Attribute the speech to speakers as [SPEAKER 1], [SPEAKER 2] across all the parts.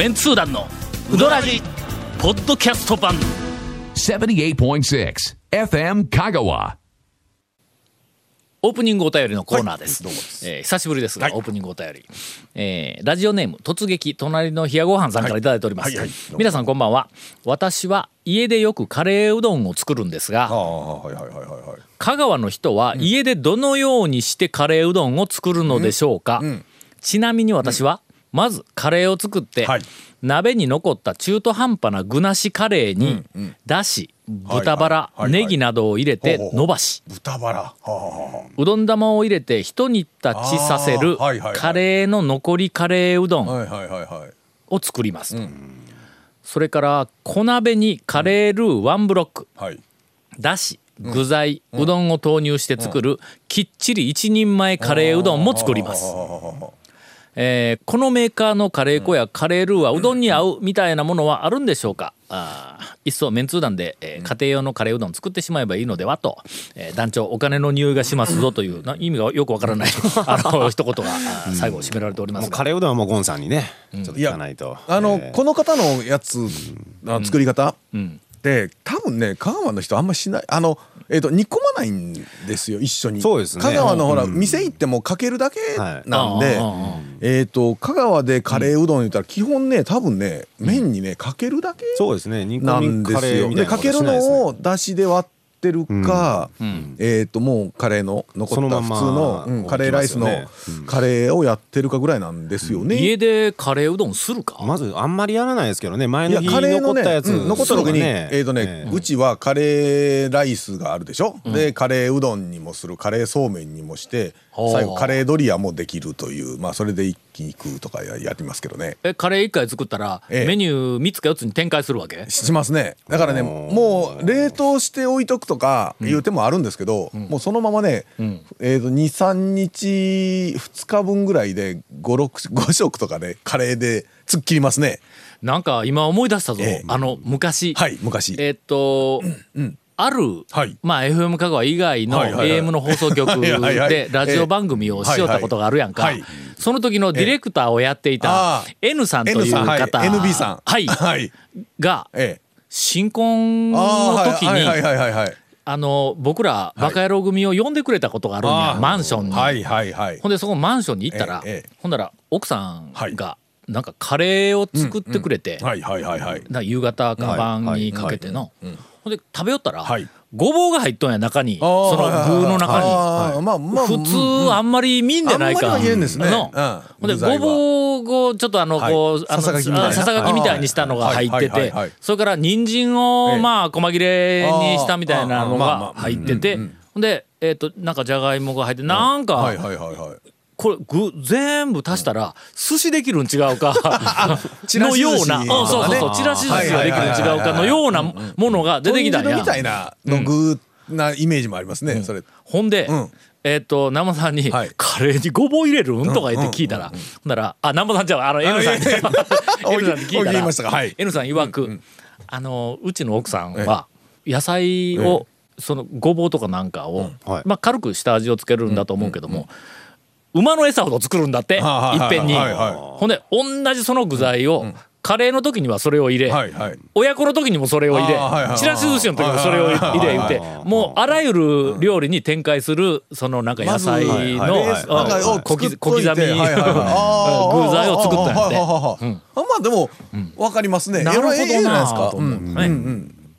[SPEAKER 1] メンツー団のウドラジポッドキャスト版。
[SPEAKER 2] 78.6 FM Kagawa.
[SPEAKER 1] オープニングお便りのコーナーです。えー久しぶりですが、オープニングお便り。えーラジオネーム、突撃、隣の冷やごはんさんからい。ただいております。
[SPEAKER 3] はいはい。はいどうも
[SPEAKER 1] 皆さんこんばんは。私は家でよくカレーうどんを作るんですが、香川の人は家でどのようにしてカレーうどんを作るのでしょうか、ちなみに私は、まずカレーを作って、
[SPEAKER 3] はい。
[SPEAKER 1] 鍋に残った中途半端な具なしカレーに、だし豚バラ、
[SPEAKER 3] はいはい。
[SPEAKER 1] ネギなどを入れて伸ばし。
[SPEAKER 3] 豚バラ。
[SPEAKER 1] うどん玉を入れて一煮立ちさせる
[SPEAKER 3] はいはいはい。
[SPEAKER 1] カレーの残りカレーうどんを作りますと、それから小鍋にカレールーワンブロック、
[SPEAKER 3] はい。
[SPEAKER 1] だし具材、うどんを投入して作る、きっちり一人前カレーうどんも作ります、えーこのメーカーのカレー粉やカレールーはうどんに合うみたいなものはあるんでしょうか？あーいっそメンツー団で、えー家庭用のカレーうどん作ってしまえばいいのではと、えー団長お金の匂いがしますぞというな意味がよくわからない あの一言が最後締められておりま
[SPEAKER 4] も
[SPEAKER 1] す。が
[SPEAKER 4] うカレーうどんはもうゴンさんにね、ちょっと聞かないと。
[SPEAKER 3] あの、
[SPEAKER 4] えー。
[SPEAKER 3] この方のやつ、あ作り方、で多分ね香川の人あんましないあの、えー、と煮込まないんですよ一緒に。
[SPEAKER 4] そうですね。
[SPEAKER 3] 香川のほら、店行ってもかけるだけなんで、
[SPEAKER 1] はい
[SPEAKER 3] えー、と香川でカレーうどん言ったら基本ね多分ね麺にねかけるだけ
[SPEAKER 4] そうですね。煮
[SPEAKER 3] な
[SPEAKER 4] 込みカ
[SPEAKER 3] んですよ。
[SPEAKER 4] レーみたいなこと
[SPEAKER 3] でかけるのをだしで割ってるか、えっ、ともうカレーの残った普通の、カレーライスのカレーをやってるかぐらいなんですよね。
[SPEAKER 1] 家でカレーうどんするか、
[SPEAKER 4] まずあんまりやらないですけどね。前
[SPEAKER 3] いや
[SPEAKER 4] の日
[SPEAKER 3] カレーのね、
[SPEAKER 4] 残ったやつ、
[SPEAKER 3] うん残った時に、
[SPEAKER 4] ね
[SPEAKER 3] えっ、とね、
[SPEAKER 4] ええ
[SPEAKER 3] うちはカレーライスがあるでしょ、でカレーうどんにもするカレーそうめんにもして最後カレードリアもできるというまあそれで一気に食うとかややりますけどね。
[SPEAKER 1] えカレー1回作ったら、
[SPEAKER 3] ええ。
[SPEAKER 1] メニュー3つか4つに展開するわけ？
[SPEAKER 3] しますね。だからねもう冷凍して置いとくとかいう手もあるんですけど、もうそのままね、えー、と23日2日分ぐらいで56食とかでカレーで突っ切りますね。
[SPEAKER 1] なんか今思い出したぞ、
[SPEAKER 3] ええ。
[SPEAKER 1] あの昔、
[SPEAKER 3] はい昔、
[SPEAKER 1] えーっと、ある、
[SPEAKER 3] はい。
[SPEAKER 1] まあ FM 香川以外の AM の放送局 でラジオ番組をしよったことがあるやんか、その時のディレクターをやっていた N さんという
[SPEAKER 3] ん。はい。
[SPEAKER 1] 方、
[SPEAKER 3] NB さん。
[SPEAKER 1] はい、
[SPEAKER 3] はい。
[SPEAKER 1] が
[SPEAKER 3] ええ。
[SPEAKER 1] 新婚の時に
[SPEAKER 3] はい。はいはいはいはい
[SPEAKER 1] あの僕らバカ野郎組を呼んでくれたことがあるんや、マンションに。
[SPEAKER 3] はいはいはい。
[SPEAKER 1] ほんでそこマンションに行ったら、ほんなら奥さん
[SPEAKER 3] はい。
[SPEAKER 1] がなんかカレーを作ってくれて、
[SPEAKER 3] はいはいはいはい。
[SPEAKER 1] な夕方か晩にかけての、ほんで食べよったら、
[SPEAKER 3] はい。
[SPEAKER 1] ごぼうが入っとんや中にその具の中に。
[SPEAKER 3] あーまあまあ
[SPEAKER 1] 普通あんまり見んでないか。
[SPEAKER 3] あんまりは言えんですね。
[SPEAKER 1] の。
[SPEAKER 3] うん。
[SPEAKER 1] ほんでごぼうをちょっとあの
[SPEAKER 3] はい。
[SPEAKER 1] こう
[SPEAKER 3] ささがきみたいな。
[SPEAKER 1] あささがきみたいにしたのが入って
[SPEAKER 3] はいはい
[SPEAKER 1] て
[SPEAKER 3] はいはい。
[SPEAKER 1] それから人参を
[SPEAKER 3] ええ。
[SPEAKER 1] まあ細切れにしたみたいなの
[SPEAKER 3] あーあーまあま
[SPEAKER 1] が
[SPEAKER 3] あ。
[SPEAKER 1] 入ってて。ほんでえっとなんかじゃがいもが入ってなんか
[SPEAKER 3] はいはいはいはい
[SPEAKER 1] これ具全部足したら寿司できるん違うか のような、うん。そうそうそう
[SPEAKER 3] ね
[SPEAKER 1] ちらし寿司ができるん違うかのようなものが出てきたんや。
[SPEAKER 3] みたいなの具なイメージもありますね、それ。
[SPEAKER 1] ほんで、
[SPEAKER 3] うん。
[SPEAKER 1] えっ、と南波さんに、
[SPEAKER 3] はい。
[SPEAKER 1] カレーにごぼう入れるん?」とか言って聞いたら、ほんならあ南波さんじゃああの N さんに。N さんに聞いたら
[SPEAKER 3] はい。
[SPEAKER 1] N さん曰く、あのうちの奥さんは野菜を、そのごぼうとかなんかを、
[SPEAKER 4] はい。
[SPEAKER 1] まあ、軽く下味をつけるんだと思うけども、馬の餌ほど作るんだって、
[SPEAKER 3] はい
[SPEAKER 1] っぺんに、ほんで同じその具材を、カレーの時にはそれを入れ、親子の時にもそれを入れ、ちらし寿司の時もそれを入れ言うてもうあらゆる料理に展開するそのなんか野菜の小刻み具材を作ったんやって。
[SPEAKER 3] あまあでもわかりますね。
[SPEAKER 1] なるほどな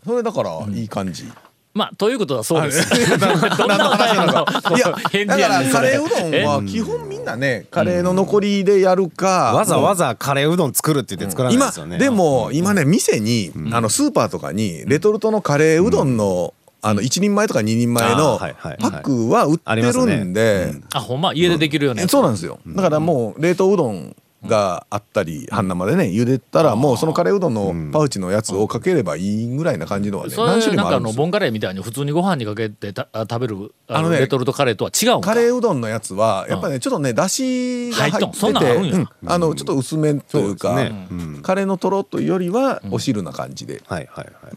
[SPEAKER 3] それだからいい感じ
[SPEAKER 1] まあということはそうです。
[SPEAKER 3] はい。
[SPEAKER 1] どんなお便りの
[SPEAKER 3] いや
[SPEAKER 1] 返
[SPEAKER 3] だから
[SPEAKER 1] 事やねんそれ。
[SPEAKER 3] カレーうどんは基本みんなねカレーの残りでやるか
[SPEAKER 4] わざわざカレーうどん作るって言って作らない
[SPEAKER 3] 今
[SPEAKER 4] ですよね。
[SPEAKER 3] でも今ね店にあのスーパーとかにレトルトのカレーうどんのあの1人前とか2人前のパックは売ってるんで。
[SPEAKER 1] あほんま家でできるよね。
[SPEAKER 3] そうなんですよ。だからもう冷凍うどんがあったり半生でね茹でたらもうそのカレーうどんのパウチのやつをかければいいぐらいな感じのはね
[SPEAKER 1] そ
[SPEAKER 3] 何種類もあるんです
[SPEAKER 1] ボンカレーみたいに普通にご飯にかけてたあ食べるあ
[SPEAKER 3] あのね
[SPEAKER 1] のレトルトカレーとは違う
[SPEAKER 3] カレーうどんのやつはやっぱねちょっとねだしが入っててうん。あのちょっと薄めというかカレーのとろというよりはお汁な感じで。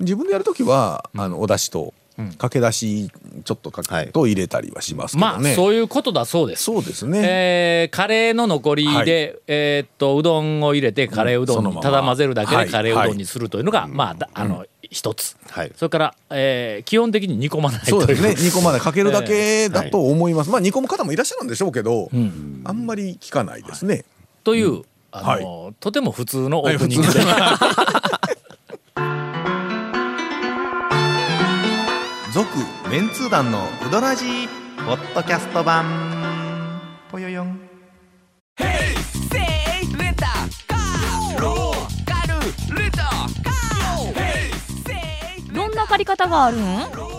[SPEAKER 3] 自分でやるときはあのお出汁とかけだしちょっとかけると入れたりはしますけ
[SPEAKER 1] ま
[SPEAKER 3] どね、
[SPEAKER 1] あそういうことだそうです。
[SPEAKER 3] そうですね、
[SPEAKER 1] えーカレーの残りで、
[SPEAKER 3] はい。
[SPEAKER 1] えーっとうどんを入れてカレーうどんにただ混ぜるだけ
[SPEAKER 3] はい。
[SPEAKER 1] でカレーうどんにするというのが、まあだあの一つ、
[SPEAKER 4] はい。
[SPEAKER 1] それから、えー基本的に煮込まないとい
[SPEAKER 3] そうですね。煮込まない。かけるだけだと思います、まあ煮込む方もいらっしゃるんでしょうけど、
[SPEAKER 1] ん。
[SPEAKER 3] あんまり聞かないですね、
[SPEAKER 1] という、あのとても普通のオ
[SPEAKER 3] はい
[SPEAKER 1] ープニングで、
[SPEAKER 5] メンツー団のウドラジーポッドキャスト版。ぽよよん。
[SPEAKER 6] どんな借り方があるん？
[SPEAKER 7] ウ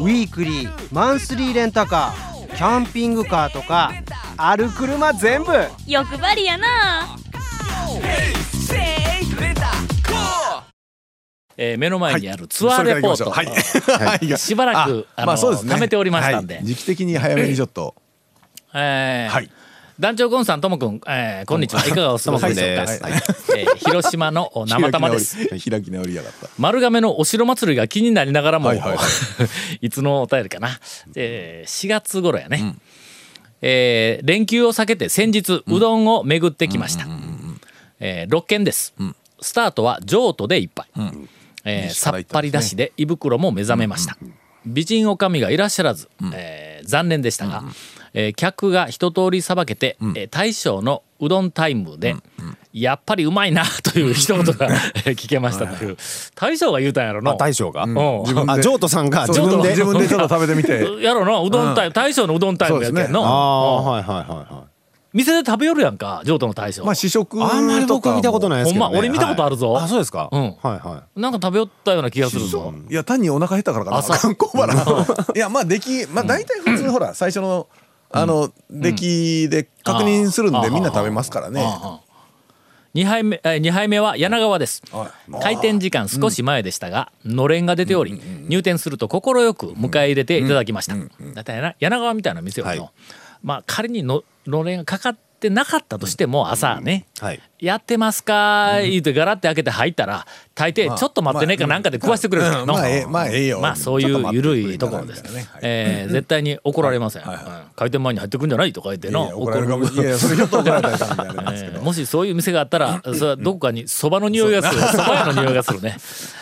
[SPEAKER 7] ィークリーマンスリーレンタカーキャンピングカーとかある車全部。
[SPEAKER 6] 欲張りやな
[SPEAKER 1] えー目の前にあるツアーレポート、
[SPEAKER 3] はい。はい。
[SPEAKER 1] しばらくあの
[SPEAKER 3] そうですね。
[SPEAKER 1] 貯めておりましたんで。
[SPEAKER 3] はい。時期的に早めにちょっと。
[SPEAKER 1] えー
[SPEAKER 3] はい。
[SPEAKER 1] 団長ゴンさんともくん、えーこんにちは。いかがお過ごしでしょうか、
[SPEAKER 3] はい。
[SPEAKER 1] えー広島のお生玉です。
[SPEAKER 3] 開き直り開き直りやがった。
[SPEAKER 1] 丸亀のお城祭りが気になりながらも、
[SPEAKER 3] はいはいはい。
[SPEAKER 1] いつのお便りかな、えー4月頃やね、えー連休を避けて先日うどんを巡ってきました、えー6軒です、スタートは譲渡で一杯、えー
[SPEAKER 3] 西
[SPEAKER 1] さっぱりだしで胃袋も目覚めました、美人女将がいらっしゃらず、えー残念でしたが、えー客が一通りさばけて、えー大将のうどんタイムで、やっぱりうまいな という一言がえー聞けましたという。大将が言うたんやろな
[SPEAKER 4] あ大将が、
[SPEAKER 1] うん。
[SPEAKER 4] あ譲渡さんが自分で？
[SPEAKER 3] 自分でちょっと食べてみて。
[SPEAKER 1] やろなうどんタイム、大将のうどんタイムやけんの、
[SPEAKER 4] ああ
[SPEAKER 1] うん。
[SPEAKER 4] はいはいはいはい
[SPEAKER 1] 店で食べよるやんか譲渡の大将、
[SPEAKER 3] まあ試食
[SPEAKER 4] あんまり僕見たことないですけど、ね、
[SPEAKER 1] ほんま俺見たことあるぞ。
[SPEAKER 4] はいあそうですか、
[SPEAKER 1] うん。
[SPEAKER 4] はいは
[SPEAKER 1] なんか食べよったような気がするぞ。
[SPEAKER 3] いや単にお腹減ったからかな。
[SPEAKER 1] 朝。
[SPEAKER 3] 観光バラ。いやまあ出来まあ大体普通ほら最初のあの出来で確認するんでみんな食べますからね。
[SPEAKER 1] 2杯目えー二杯目は柳川です。
[SPEAKER 3] はい。
[SPEAKER 1] 開店時間少し前でしたが、のれんが出ており、入店すると快く迎え入れていただきました、だいたいな柳川みたいな店はの、
[SPEAKER 4] はい
[SPEAKER 1] まあ仮にののれんがかかってなかったとしても朝ね、
[SPEAKER 4] はい。
[SPEAKER 1] やってますか？言うてガラって開けて入ったら大抵ちょっと待ってねかなんかで食わしてくれる。からの
[SPEAKER 3] うんまあええよ。
[SPEAKER 1] まあそういう緩いところですえー絶対に怒られません、開店前に入ってくんじゃない？とか言っての。
[SPEAKER 3] や怒るか も
[SPEAKER 1] しそういう店があったらそれはどこかにそばの匂いがする。そば屋の匂いがするね。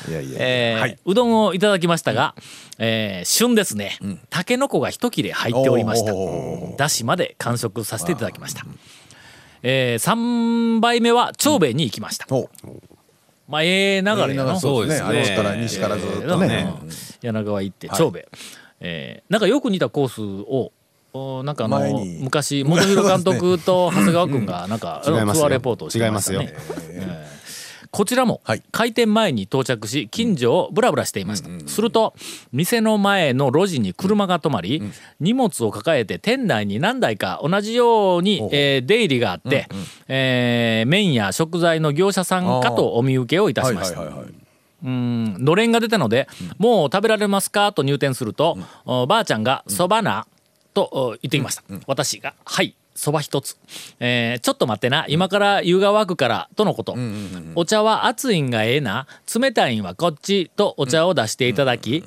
[SPEAKER 1] え
[SPEAKER 3] う
[SPEAKER 1] どんをいただきましたが、えー旬ですね、たけのこが一切れ入っておりました。だしまで完食させていただきました、え3杯目は長兵衛に行きました、
[SPEAKER 3] お。
[SPEAKER 1] まあええ流れやの。
[SPEAKER 3] そうですね。
[SPEAKER 4] そうですね。
[SPEAKER 3] あっちから西からずっと
[SPEAKER 1] えー
[SPEAKER 3] ね
[SPEAKER 1] うん。柳川行って長兵衛、えーなんかよく似たコースをおなんかあの昔本広監督と長谷川君がなんか、ツアーレポートをしてましたね。
[SPEAKER 4] 違います
[SPEAKER 1] こちらも
[SPEAKER 3] はい。
[SPEAKER 1] 開店前に到着し近所をブラブラしていました、すると店の前の路地に車が止まり、荷物を抱えて店内に何台か同じように、えー出入りがあって、えー麺や食材の業者さんかとお見受けをいたしました、うん。のれんが出たので、もう食べられますかと入店すると、おばあちゃんが「そばな」とお言ってきました、私が「はいそば一つ、えーちょっと待ってな。今から湯が沸くから」とのこと、お茶は熱いんがええな。冷たいんはこっちとお茶を出していただき、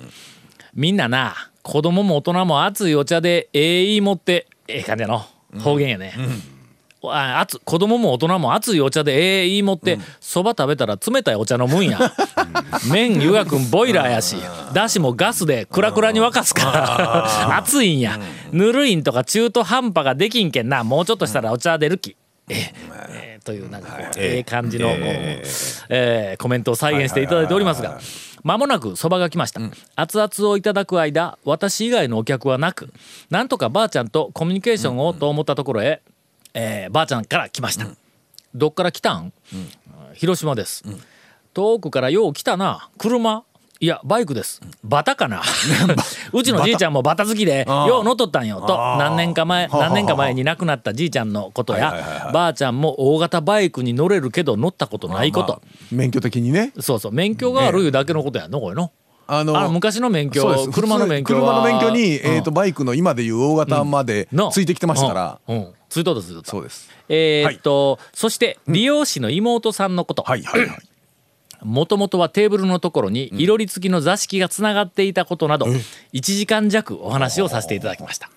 [SPEAKER 1] みんなな子供も大人も熱いお茶でええ言い持ってええ感じやの。方言やね、あ熱子供も大人も熱いお茶でええ言い持ってそば、食べたら冷たいお茶飲むんや。麺湯がくんボイラーやしだしもガスでクラクラに沸かすから熱いんや。ぬるいんとか中途半端ができんけんなもうちょっとしたらお茶出るき。ええ。ええというなんかこうええ感じの、ええ。コメントを再現していただいておりますがまもなくそばが来ました、熱々をいただく間私以外のお客はなくなんとかばあちゃんとコミュニケーションをと思ったところへ、えーばあちゃんから来ました、どっから来たん、広島です、遠くからよう来たな。車？いやバイクです。バタかな？うちのじいちゃんもバタ好きでよう乗っとったんよ。と何年か前何年か前に亡くなったじいちゃんのことや。ばあちゃんも大型バイクに乗れるけど乗ったことないこと、
[SPEAKER 3] まあ免許的にね。
[SPEAKER 1] そうそう。免許があるいうだけのことやんのこれの
[SPEAKER 3] あの
[SPEAKER 1] 昔の免許車の免許は。
[SPEAKER 3] 車の免許に、
[SPEAKER 1] うん。
[SPEAKER 3] えー、とバイクの今でいう大型まで
[SPEAKER 1] の。
[SPEAKER 3] ついてきてましたから、
[SPEAKER 1] うん。うん。ついとったついと。った
[SPEAKER 3] そうです。
[SPEAKER 1] えーっと、そして美容師の妹さんのこと、
[SPEAKER 3] はいはいはい。
[SPEAKER 1] もともとはテーブルのところにいろり付きの座敷がつながっていたことなど1時間弱お話をさせていただきました。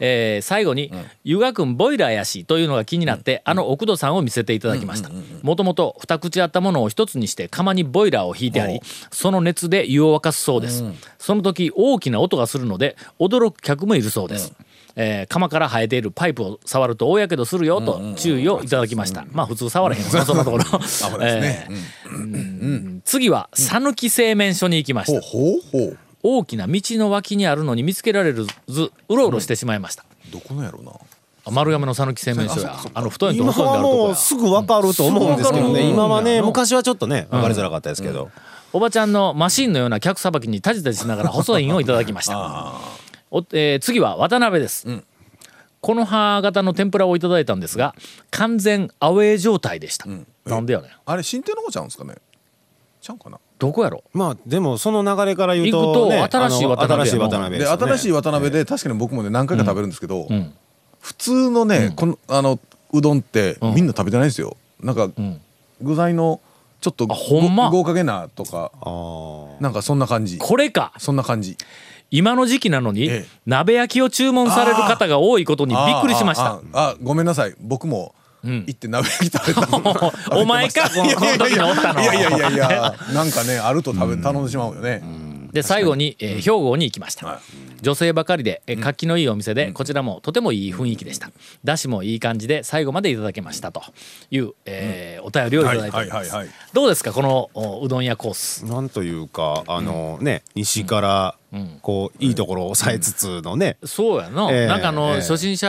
[SPEAKER 1] えー最後に「湯河君ボイラーやし」というのが気になって、あの奥戸さんを見せていただきました。もともと二口あったものを一つにして釜にボイラーを引いてありその熱で湯を沸かすそうです、その時大きな音がするので驚く客もいるそうです、えー釜から生えているパイプを触ると大やけどするよと注意をいただきました、まあ普通触らへんそんなところ。次は讃岐製麺所に行きました、
[SPEAKER 3] ほうほう。
[SPEAKER 1] 大きな道の脇にあるのに見つけられるずうろうろしてしまいました、
[SPEAKER 3] どこのやろうな。
[SPEAKER 1] あ丸山の讃岐製麺所やあの太いと
[SPEAKER 4] 今はもう
[SPEAKER 1] るとこや
[SPEAKER 4] すぐ分かると思うんですけどね。今はね
[SPEAKER 1] うん。
[SPEAKER 4] 昔はちょっとね分かりづらかったですけど。
[SPEAKER 1] おばちゃんのマシンのような客さばきにタジタジしながら細いんをいただきました。お、えー次は渡辺です、この葉型の天ぷらをいただいたんですが完全アウェー状態でした、なんでやねん。
[SPEAKER 3] あれ新天の方ちゃうんですかね。ちゃうかな。
[SPEAKER 1] どこやろ？
[SPEAKER 4] まあでもその流れから言う
[SPEAKER 1] 行くと
[SPEAKER 4] とね
[SPEAKER 1] 新しい渡辺
[SPEAKER 4] 新しい渡辺
[SPEAKER 3] で新しい渡辺で確かに僕もね何回か食べるんですけど、
[SPEAKER 1] ん。
[SPEAKER 3] 普通のね、このあのうどんってみんな食べてないんですよ。なんか、
[SPEAKER 1] ん。
[SPEAKER 3] 具材のちょっと
[SPEAKER 1] あほんま？
[SPEAKER 3] ご豪華げなとかなんかそんな感じ。
[SPEAKER 1] これか？
[SPEAKER 3] そんな感じ。
[SPEAKER 1] 今の時期なのに、
[SPEAKER 3] ええ。
[SPEAKER 1] 鍋焼きを注文される方が多いことにびっくりしました。
[SPEAKER 3] ああああごめんなさい。僕も
[SPEAKER 1] ん
[SPEAKER 3] 行って鍋焼き食べたの。
[SPEAKER 1] お前かこのこの時におったの。
[SPEAKER 3] いやいやいやいや。なんかねあると食べ頼んでしまうよね
[SPEAKER 1] で最後に、えー兵庫に行きました、
[SPEAKER 3] はい。
[SPEAKER 1] 女性ばかりで、えー活気のいいお店で、こちらもとてもいい雰囲気でした。だしもいい感じで最後までいただけましたという、えーお便りをいただいております、どうですかこのおうどん屋コース？
[SPEAKER 4] なんというかあのね西からこういいところを抑えつつのね。
[SPEAKER 1] そうやの、
[SPEAKER 4] ええ
[SPEAKER 1] なんかあの、
[SPEAKER 4] ええ
[SPEAKER 1] 初心者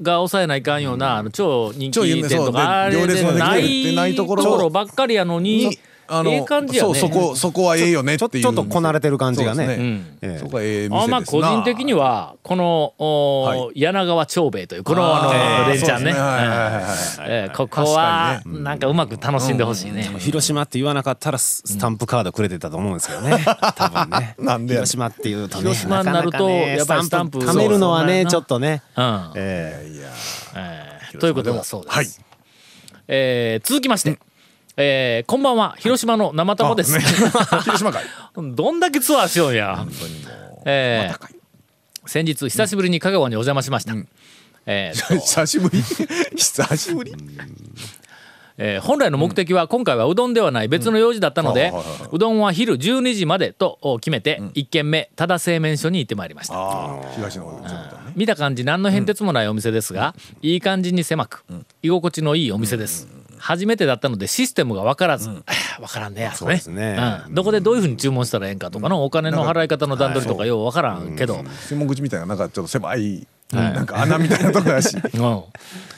[SPEAKER 1] が抑えないかんような、あの超人気店とかあれ
[SPEAKER 3] で
[SPEAKER 1] な
[SPEAKER 3] い
[SPEAKER 1] いとこ
[SPEAKER 3] ろ
[SPEAKER 1] ばっかりやのに
[SPEAKER 3] あ
[SPEAKER 1] ええ感じやね。
[SPEAKER 3] そうそこそこはええよねっていう。
[SPEAKER 4] ちょっとこなれてる感じがね。
[SPEAKER 3] そうです
[SPEAKER 1] うん。
[SPEAKER 4] ええ
[SPEAKER 3] そこはええ店
[SPEAKER 1] あ
[SPEAKER 3] ですな。
[SPEAKER 1] まあ個人的にはこの、お
[SPEAKER 3] はい。
[SPEAKER 1] 柳川長兵衛というこのあの
[SPEAKER 3] あー
[SPEAKER 1] 連チャンね。
[SPEAKER 3] ね
[SPEAKER 1] えーここは
[SPEAKER 3] 確
[SPEAKER 1] なんかうまく楽しんでほしいね。
[SPEAKER 4] 広島って言わなかったらススタンプカードくれてたと思うんですけどね。多分ね。
[SPEAKER 3] なんで
[SPEAKER 4] 広島っていうとね
[SPEAKER 1] 広島になるとやっぱりスタンプ
[SPEAKER 4] 貯めるのはねちょっとね。
[SPEAKER 1] うん。
[SPEAKER 4] え
[SPEAKER 3] いや
[SPEAKER 1] えーということだそうです。
[SPEAKER 3] はい。
[SPEAKER 1] えー続きまして、えーこんばんは広島の生玉です。
[SPEAKER 3] 広島会
[SPEAKER 1] どんだけツアーしようや。えー先日久しぶりに香川にお邪魔しました。えー と
[SPEAKER 3] 久しぶり？久しぶり？
[SPEAKER 1] えー本来の目的は今回はうどんではない別の用事だったので
[SPEAKER 3] う
[SPEAKER 1] どんは昼12時までとお決めて1軒目多田製麺所に行ってまいりました。
[SPEAKER 3] 東の
[SPEAKER 1] 見た感じ何の変哲もないお店ですがいい感じに狭く居心地のいいお店です初めてだったのでシステムが分からず。分からんねや
[SPEAKER 4] そうですね。
[SPEAKER 1] うん。どこでどういうふうに注文したらええんかとかのお金の払い方の段取りとかよう分からんけど。
[SPEAKER 3] 専門口みたいななんかちょっと狭いなんか穴みたいなとこだし。
[SPEAKER 1] うん。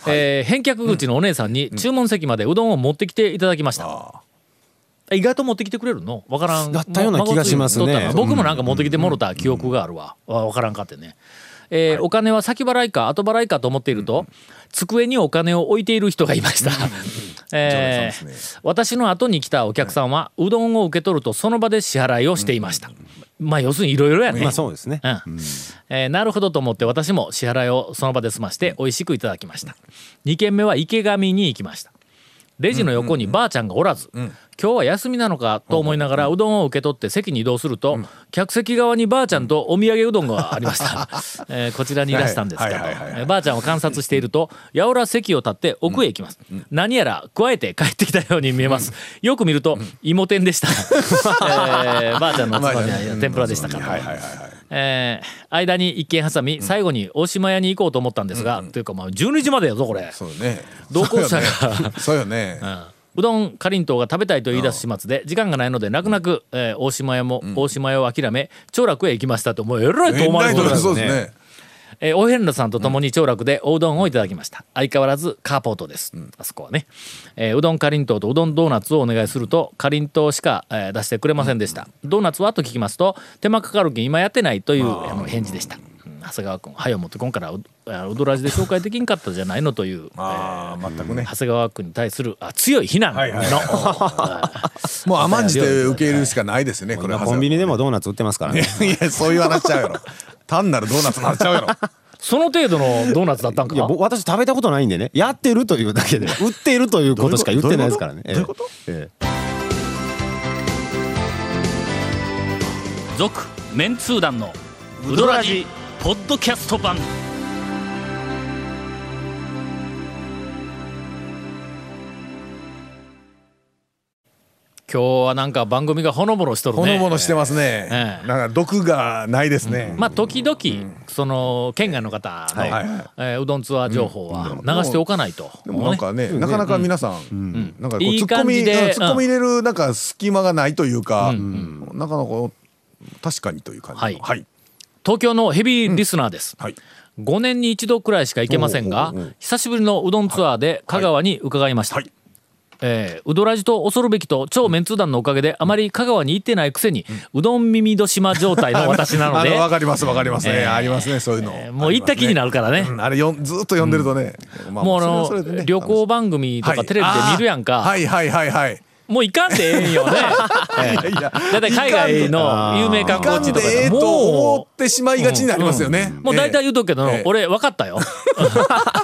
[SPEAKER 1] えー返却口のお姉さんに注文席までうどんを持ってきていただきました。
[SPEAKER 3] あ
[SPEAKER 1] 意外と持ってきてくれるの？わからん。
[SPEAKER 4] だったような気がしますね。
[SPEAKER 1] 僕もなんか持ってきてもろた記憶があるわ、わからんかってね、えーお金は先払いか後払いかと思っていると、机にお金を置いている人がいました、えー
[SPEAKER 3] 常連さんです
[SPEAKER 1] 私の後に来たお客さんはうどんを受け取るとその場で支払いをしていました、まあ要するにいろいろやね、
[SPEAKER 4] まあそうですね。
[SPEAKER 1] うん。えーなるほどと思って私も支払いをその場で済まして美味しくいただきました。2軒目は池上に行きましたレジの横にばあちゃんがおらず、今日は休みなのかと思いながらうどんを受け取って席に移動すると、客席側にばあちゃんとお土産うどんがありました、えーこちらにいらしたんですけばあちゃんを観察しているとやおら席を立って奥へ行きます、何やら加えて帰ってきたように見えます、よく見ると芋天でした、えーばあちゃんのつまみは天ぷらでしたから、えー間に一軒挟み最後に大島屋に行こうと思ったんですが、というかまあ12時までやぞこれ、
[SPEAKER 3] そうね。
[SPEAKER 1] 同行者が。
[SPEAKER 3] そうよね。
[SPEAKER 1] うどんかりんとうが食べたいと言い出す始末で時間がないので泣く泣く、えー大島屋も、大島屋を諦め長楽へ行きましたともうえらい遠回り
[SPEAKER 3] こ
[SPEAKER 1] ことだよ
[SPEAKER 3] ね
[SPEAKER 1] えーお遍路さんと共に長楽でおうどんをいただきました。相変わらずカーポートです、あそこはね、えーうどんかりんとうとうどんドーナツをお願いするとかりんとうしか、えー出してくれませんでした、ドーナツはと聞きますと手間かかるけん今やってないというあの返事でした、うん。長谷川君はよ持ってこんからうあうどらじで紹介できんかったじゃないのという、えー
[SPEAKER 3] ああ全くね。
[SPEAKER 1] 長谷川君に対するあ強い非難の、
[SPEAKER 3] はいはい。もう甘んじて受け入れるしかないですねこれは。
[SPEAKER 4] 今コンビニでもドーナツ売ってますからね。
[SPEAKER 3] いやそういう話しちゃうやろ単なるドーナツになっちゃうやろ。
[SPEAKER 1] その程度のドーナツだったんか
[SPEAKER 4] いやぼ私食べたことないんでね。やってるというだけで 売っているということしか言ってないですからね。
[SPEAKER 3] どういうこと？
[SPEAKER 4] ええ。
[SPEAKER 1] 続メンツー団のウドラジポッドキャスト版今日はなんか番組がほのぼのしとるね。
[SPEAKER 3] ほのぼのしてますね、
[SPEAKER 1] ええ。
[SPEAKER 3] なんか毒がないですね、
[SPEAKER 1] まあ時々、その県外の方の、えーうどんツアー情報は流しておかないと、
[SPEAKER 3] でもなんかね、なかなか皆さん、なんかこう
[SPEAKER 1] いい
[SPEAKER 3] ツッコミ、
[SPEAKER 1] 感じで
[SPEAKER 3] うん。ツッコミ入れるなんか隙間がないというか、なかなか確かにという感じの。
[SPEAKER 1] はい。
[SPEAKER 3] はい。
[SPEAKER 1] 東京のヘビーリスナーです、
[SPEAKER 3] はい。
[SPEAKER 1] 5年に一度くらいしか行けませんが久しぶりのうどんツアーで香川に伺いました、
[SPEAKER 3] はい
[SPEAKER 1] えーうどらじと恐るべきと超メンツー団のおかげであまり香川に行ってないくせに、うどん耳戸島状態の私なので。
[SPEAKER 3] わかりますわかりますね、
[SPEAKER 1] えー。
[SPEAKER 3] ありますねそういうの、
[SPEAKER 1] えーもう行った気になるからね。
[SPEAKER 3] うんあれよんずっと読んでるとね、ま
[SPEAKER 1] もうあの旅行番組と
[SPEAKER 3] はい。
[SPEAKER 1] かテレビで見るやんか、
[SPEAKER 3] はいはいはいはい
[SPEAKER 1] もう行かんでええんよね。え え
[SPEAKER 3] いや
[SPEAKER 1] だいたい海外の有名観光地とか
[SPEAKER 3] でええと思
[SPEAKER 1] も
[SPEAKER 3] ってしまいがちになりますよね、
[SPEAKER 1] う、もう大体言うとくけど、
[SPEAKER 3] ええ
[SPEAKER 1] 俺分かったよ。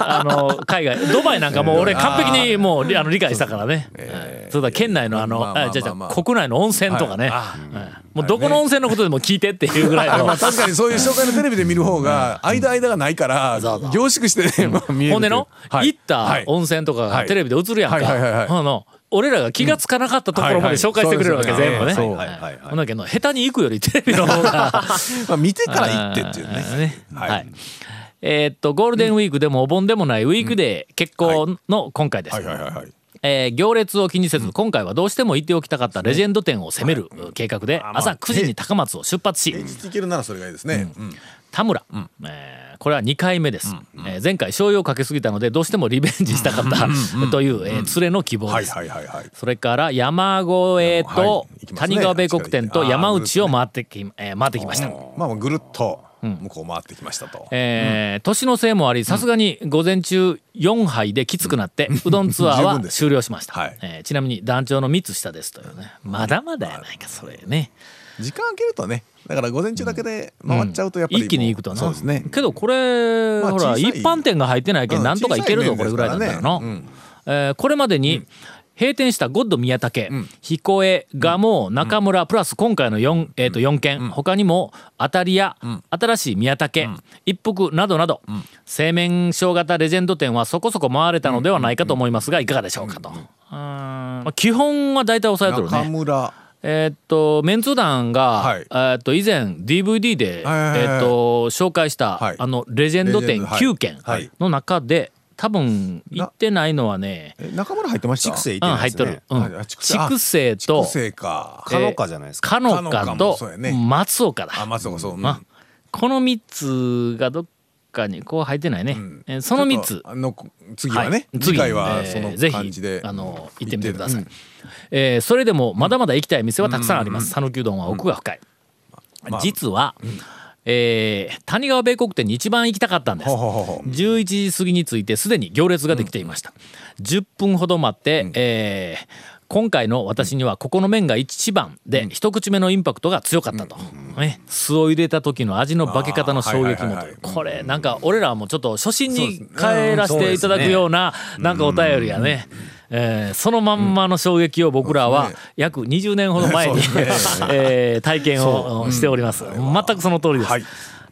[SPEAKER 1] あの、海外、ドバイなんかもう俺完璧にもうりあの理解したからね。ええそうだ、県内のあの、じゃあじゃあ国内の温泉とかね。もうどこの温泉のことでも聞いてっていうぐらいの
[SPEAKER 3] まあ。確かにそういう紹介のテレビで見る方が間間がないから凝縮してね、まあ見える
[SPEAKER 1] ほんでの、
[SPEAKER 3] はい
[SPEAKER 1] 行った
[SPEAKER 3] はい
[SPEAKER 1] 温泉とかがテレビで映るやんか。俺らが気がつかなかったところまで紹介してくれるわけ、全部ね。ほんだけど下手に行くよりテレビの方が。
[SPEAKER 3] まあ見てから行ってっていうね。はい。
[SPEAKER 1] はい。えーっとゴールデンウィークでもお盆でもないウィークデー結婚の今回です。
[SPEAKER 3] はいはいはいはい。
[SPEAKER 1] えー行列を気にせず今回はどうしても行っておきたかったレジェンド店を攻める計画で朝9時に高松を出発し
[SPEAKER 3] 平日行けるならそれがいいですね、うん。
[SPEAKER 1] 田村、えーこれは2回目です、えー前回醤油をかけすぎたのでどうしてもリベンジしたかった。という、えー連れの希望
[SPEAKER 3] はい
[SPEAKER 1] です、
[SPEAKER 3] はいはいはい
[SPEAKER 1] それから山越えと谷川米国店と山内を回ってき,、えー回ってきました、
[SPEAKER 3] まあまあぐるっと向こう回ってきましたと、
[SPEAKER 1] えー年のせいもありさすがに午前中4杯できつくなってうどんツアーは終了しました、
[SPEAKER 3] はい。
[SPEAKER 1] えーちなみに団長の3つ下ですというね。まだまだやないかそれね
[SPEAKER 3] 時間空けるとねだから午前中だけで回っちゃうとやっぱりもう、
[SPEAKER 1] 一気に行くとな
[SPEAKER 3] そうですね。
[SPEAKER 1] けどこれ、ほら
[SPEAKER 3] まあ小さい
[SPEAKER 1] 一般店が入ってないけん
[SPEAKER 3] うん。
[SPEAKER 1] なんとかいけるぞ
[SPEAKER 3] 小さい
[SPEAKER 1] これぐらいだったらな、
[SPEAKER 3] 面です
[SPEAKER 1] えーこれまでに、閉店したゴッド宮武、彦江、蒲生、中村、プラス今回の 4,、えー、と4軒、他にも当たり屋、新しい宮武、一服などなど、製麺小型レジェンド店はそこそこ回れたのではないかと思いますがいかがでしょうかと。まあ基本は大体抑えとる
[SPEAKER 3] 中
[SPEAKER 1] ね。
[SPEAKER 3] 村
[SPEAKER 1] えーっとメンツー団が、
[SPEAKER 3] はい。
[SPEAKER 1] えーっと以前 DVD で、
[SPEAKER 3] はいはいはい
[SPEAKER 1] えーっと紹介した、
[SPEAKER 3] はい。
[SPEAKER 1] あのレジェンド店
[SPEAKER 3] レジェンドはい。
[SPEAKER 1] 9軒
[SPEAKER 3] はい。
[SPEAKER 1] の中で多分行ってないのはね、
[SPEAKER 3] え中村入ってました
[SPEAKER 4] 畜生いて
[SPEAKER 1] うん、
[SPEAKER 4] ないですね。
[SPEAKER 1] 入っとる。うん。
[SPEAKER 3] あ畜生。あ
[SPEAKER 1] 筑西と
[SPEAKER 3] 畜生か。
[SPEAKER 4] かのかじゃないですか。
[SPEAKER 1] かの
[SPEAKER 3] かのか
[SPEAKER 1] と松岡だ。
[SPEAKER 3] あ松岡そう、うん。
[SPEAKER 1] あこの3つがどっかにこう入ってないね。
[SPEAKER 3] ん。
[SPEAKER 1] えーその3つ。
[SPEAKER 3] の次はね、
[SPEAKER 1] い。
[SPEAKER 3] 次回は
[SPEAKER 1] えー
[SPEAKER 3] その
[SPEAKER 1] ぜひ
[SPEAKER 3] 感じで、
[SPEAKER 1] あの行ってみてください、
[SPEAKER 3] うん
[SPEAKER 1] えーそれでもまだまだ行きたい店はたくさんあります。讃岐、うどんは奥が深い、
[SPEAKER 3] まあ。
[SPEAKER 1] 実は、えー谷川米国店に一番行きたかったんです。
[SPEAKER 3] ほうほうほうほう。
[SPEAKER 1] 11時過ぎについてすでに行列ができていました、10分ほど待って、えー今回の私にはここの麺が一番で、一口目のインパクトが強かったと、ね、酢を入れた時の味の化け方の衝撃もとこれなんか俺らもちょっと初心に帰らせていただくようななんかお便りやね。えーそのまんまの衝撃を僕らは約20年ほど前に、
[SPEAKER 3] ね。
[SPEAKER 1] えー体験をしております。全くその通りです。
[SPEAKER 3] はい。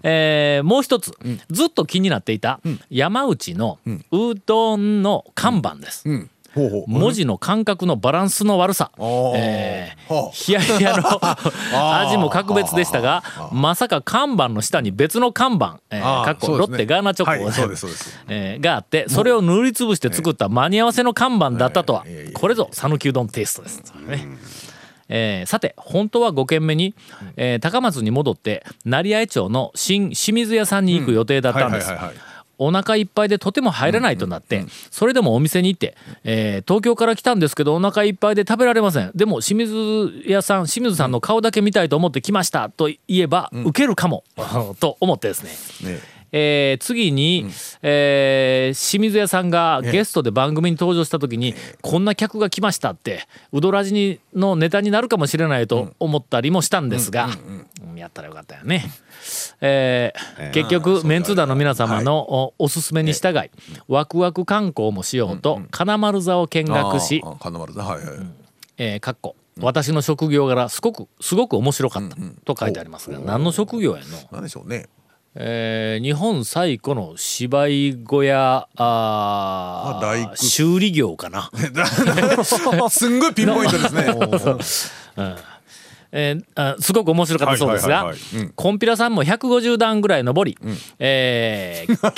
[SPEAKER 1] えーもう一つ、ずっと気になっていた山内のうどんの看板です。
[SPEAKER 3] うん
[SPEAKER 1] 文字の感覚のバランスの悪さ、え
[SPEAKER 3] はあ。
[SPEAKER 1] ー、冷ややの味も格別でしたがまさか看板の下に別の看板、えーかっこ
[SPEAKER 3] ね。
[SPEAKER 1] ロッテガーナチョコ、えーがあってそれを塗りつぶして作った間に合わせの看板だったとは、これぞ讃岐うどんテイストです。ねえーさて本当は5軒目に、えー高松に戻って成合町の新清水屋さんに行く予定だったんです。
[SPEAKER 3] はいはいはいはい
[SPEAKER 1] お腹いっぱいでとても入らないとなって、それでもお店に行って、えー東京から来たんですけどお腹いっぱいで食べられません。でも清水屋さん清水さんの顔だけ見たいと思って来ましたと言えば、受けるかもと思ってですね。
[SPEAKER 3] ね
[SPEAKER 1] えー次に、えー清水屋さんがゲストで番組に登場した時に、こんな客が来ましたってうどらじにのネタになるかもしれないと思ったりもしたんですが、やったらよかったよね。えー
[SPEAKER 4] えー
[SPEAKER 1] 結局メンツー団の皆様のおおすすめに従い、ワクワク観光もしようと、金丸座を見学し
[SPEAKER 3] 金丸さんはいはい、
[SPEAKER 1] えーかっこ私の職業柄すごくすごく面白かったと書いてありますが、何の職業やの、
[SPEAKER 3] なんでしょうね
[SPEAKER 1] えー日本最古の芝居小屋あー
[SPEAKER 3] あ
[SPEAKER 1] 修理業かな。
[SPEAKER 3] すんごいピンポイントですね。
[SPEAKER 1] えーあすごく面白かったそうですがコンピラさんも150段ぐらい登り、えー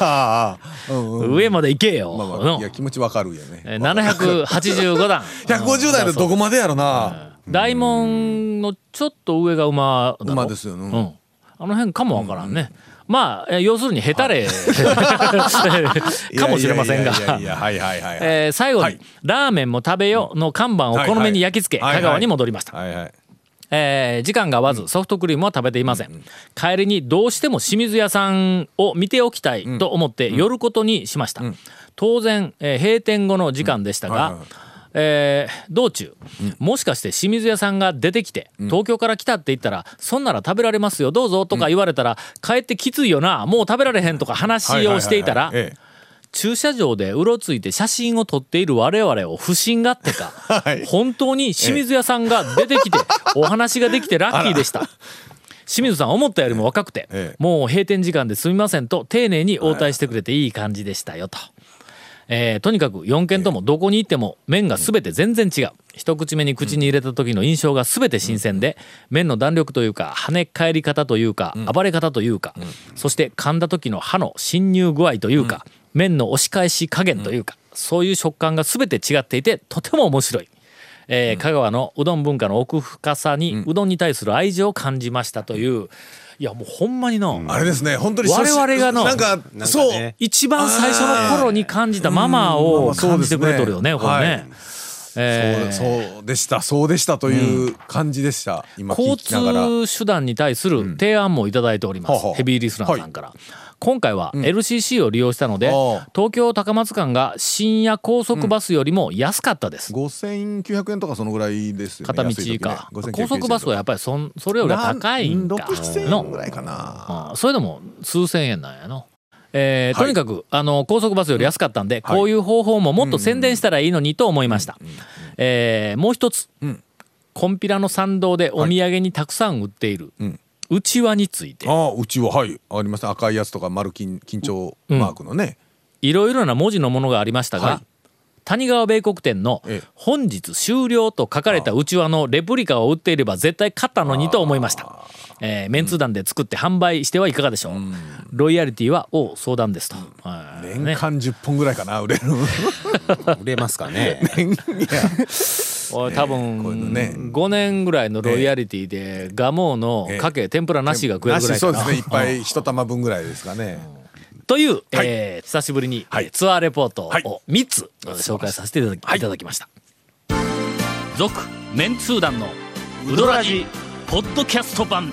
[SPEAKER 3] ああ、うんうん、
[SPEAKER 1] 上まで行けよ、
[SPEAKER 3] まあまあ
[SPEAKER 1] の。
[SPEAKER 3] いや気持ちわかるよね。
[SPEAKER 1] えー785段
[SPEAKER 3] 150代でどこまでやろな。
[SPEAKER 1] 大門のちょっと上が馬
[SPEAKER 3] 馬ですよね。
[SPEAKER 1] うん、あの辺かもわからんね、まあえー要するにヘタレ かもしれませんが。最後に、
[SPEAKER 3] はい。
[SPEAKER 1] ラーメンも食べよ」の看板をこの目に焼き付け、
[SPEAKER 3] はいはい。
[SPEAKER 1] 香川に戻りました、
[SPEAKER 3] はいはい。
[SPEAKER 1] えー時間が合わずソフトクリームは食べていません、帰りにどうしても清水屋さんを見ておきたいと思って寄ることにしました、当然、えー閉店後の時間でしたが、
[SPEAKER 3] はいはいはい
[SPEAKER 1] えー道中、もしかして清水屋さんが出てきて東京から来たって言ったら、そんなら食べられますよどうぞとか言われたら、帰ってきついよなもう食べられへんとか話をしていたら駐車場でうろついて写真を撮っている我々を不審がってか、
[SPEAKER 3] はい。
[SPEAKER 1] 本当に清水屋さんが出てきてお話ができてラッキーでした。清水さん思ったよりも若くて、
[SPEAKER 3] ええ。
[SPEAKER 1] もう閉店時間ですみませんと丁寧に応対してくれていい感じでしたよと。えーとにかく4軒ともどこに行っても麺が全て全然違う。一口目に口に入れた時の印象が全て新鮮で麺の弾力というか跳ね返り方というか暴れ方というかそして噛んだ時の歯の侵入具合というか麺の押し返し加減というかそういう食感が全て違っていてとても面白い。えー香川のうどん文化の奥深さにうどんに対する愛情を感じましたといういやもうほんまにの、
[SPEAKER 3] あれですね本当に
[SPEAKER 1] 我々がの
[SPEAKER 3] なんか
[SPEAKER 4] なんか
[SPEAKER 3] そう
[SPEAKER 4] ね
[SPEAKER 1] 一番最初の頃に感じたママを感じてくれとるよね、
[SPEAKER 3] うん
[SPEAKER 1] これね。
[SPEAKER 3] はい
[SPEAKER 1] えー。
[SPEAKER 3] そうでした。そうでしたという感じでした、今聞
[SPEAKER 1] 交
[SPEAKER 3] きながら。
[SPEAKER 1] 通手段に対する提案もいただいております、
[SPEAKER 3] はあはあ。
[SPEAKER 1] ヘビーリスナーさんから、今回は LCC を利用したので、
[SPEAKER 3] ああ。
[SPEAKER 1] 東京高松間が深夜高速バスよりも安かったです、
[SPEAKER 3] 5900円とかそのぐらいですよね。
[SPEAKER 1] 片道か、
[SPEAKER 3] 5900
[SPEAKER 1] 高速バスはやっぱりそんそれよりは高いんか
[SPEAKER 3] 67000円
[SPEAKER 1] の
[SPEAKER 3] ぐらいかな。
[SPEAKER 1] あそれでも数千円なんやの。えー
[SPEAKER 3] はい。
[SPEAKER 1] とにかくあの高速バスより安かったんで、こういう方法ももっと宣伝したらいいのにと思いました。えーもう一つ、
[SPEAKER 3] ん。
[SPEAKER 1] コンピラの参道でお土産にたくさん売っている、うちわについて。
[SPEAKER 3] ああうちははい。ありますね赤いやつとか丸金緊張マークのね、
[SPEAKER 1] いろいろな文字のものがありましたが、
[SPEAKER 3] はい。
[SPEAKER 1] 谷川米国店の
[SPEAKER 3] ええ「
[SPEAKER 1] 本日終了」と書かれたうちわのレプリカを売っていれば絶対買ったのにと思いました。えーメンツー団で作って販売してはいかがでしょう、ロイヤリティはお相談ですと、はい。ね
[SPEAKER 3] 年間10本ぐらいかな売れる
[SPEAKER 4] 売れますかね。
[SPEAKER 1] 多分、
[SPEAKER 3] ね。
[SPEAKER 1] 5年ぐらいのロイヤリティでガモのかけ天ぷらなしが食えるぐらいかな。
[SPEAKER 3] そうですね。いっぱい一玉分ぐらいですかね。
[SPEAKER 1] という、えー久しぶりに、
[SPEAKER 3] はい。
[SPEAKER 1] ツアーレポート
[SPEAKER 3] はい。
[SPEAKER 1] を3つ紹介させていただき,、い、ただきました。続、メンツー団のウドラジポッドキャスト版